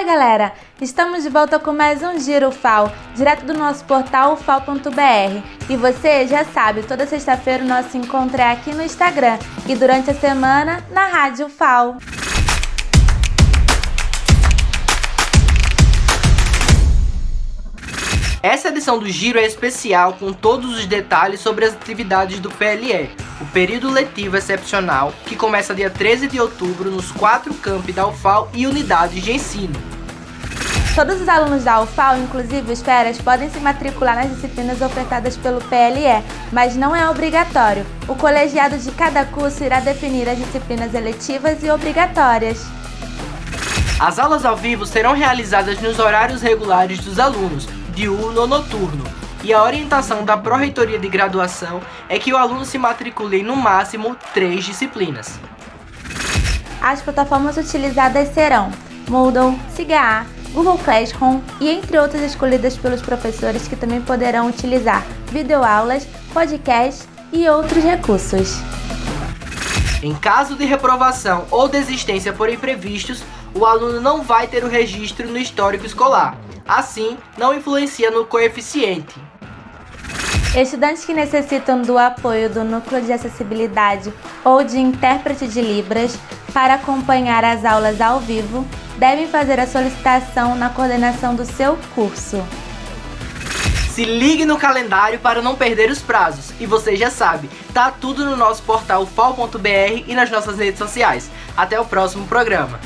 Oi, galera! Estamos de volta com mais um Giro FAO, direto do nosso portal fal.br. E você já sabe, toda sexta-feira o nosso encontro é aqui no Instagram e durante a semana na Rádio FAO. Essa edição do Giro é especial com todos os detalhes sobre as atividades do PLE, o período letivo excepcional que começa dia 13 de outubro nos quatro campi da UFAL e unidades de ensino. Todos os alunos da UFAL, inclusive os feras, podem se matricular nas disciplinas ofertadas pelo PLE, mas não é obrigatório. O colegiado de cada curso irá definir as disciplinas eletivas e obrigatórias. As aulas ao vivo serão realizadas nos horários regulares dos alunos, diurno ou noturno, e a orientação da Pró-Reitoria de Graduação é que o aluno se matricule em no máximo três disciplinas. As plataformas utilizadas serão Moodle, CIGA, Google Classroom e entre outras escolhidas pelos professores que também poderão utilizar videoaulas, podcasts e outros recursos. Em caso de reprovação ou desistência por imprevistos, o aluno não vai ter o registro no histórico escolar. Assim, não influencia no coeficiente. Estudantes que necessitam do apoio do Núcleo de Acessibilidade ou de intérprete de Libras para acompanhar as aulas ao vivo devem fazer a solicitação na coordenação do seu curso. Se ligue no calendário para não perder os prazos. E você já sabe, tá tudo no nosso portal fal.br e nas nossas redes sociais. Até o próximo programa.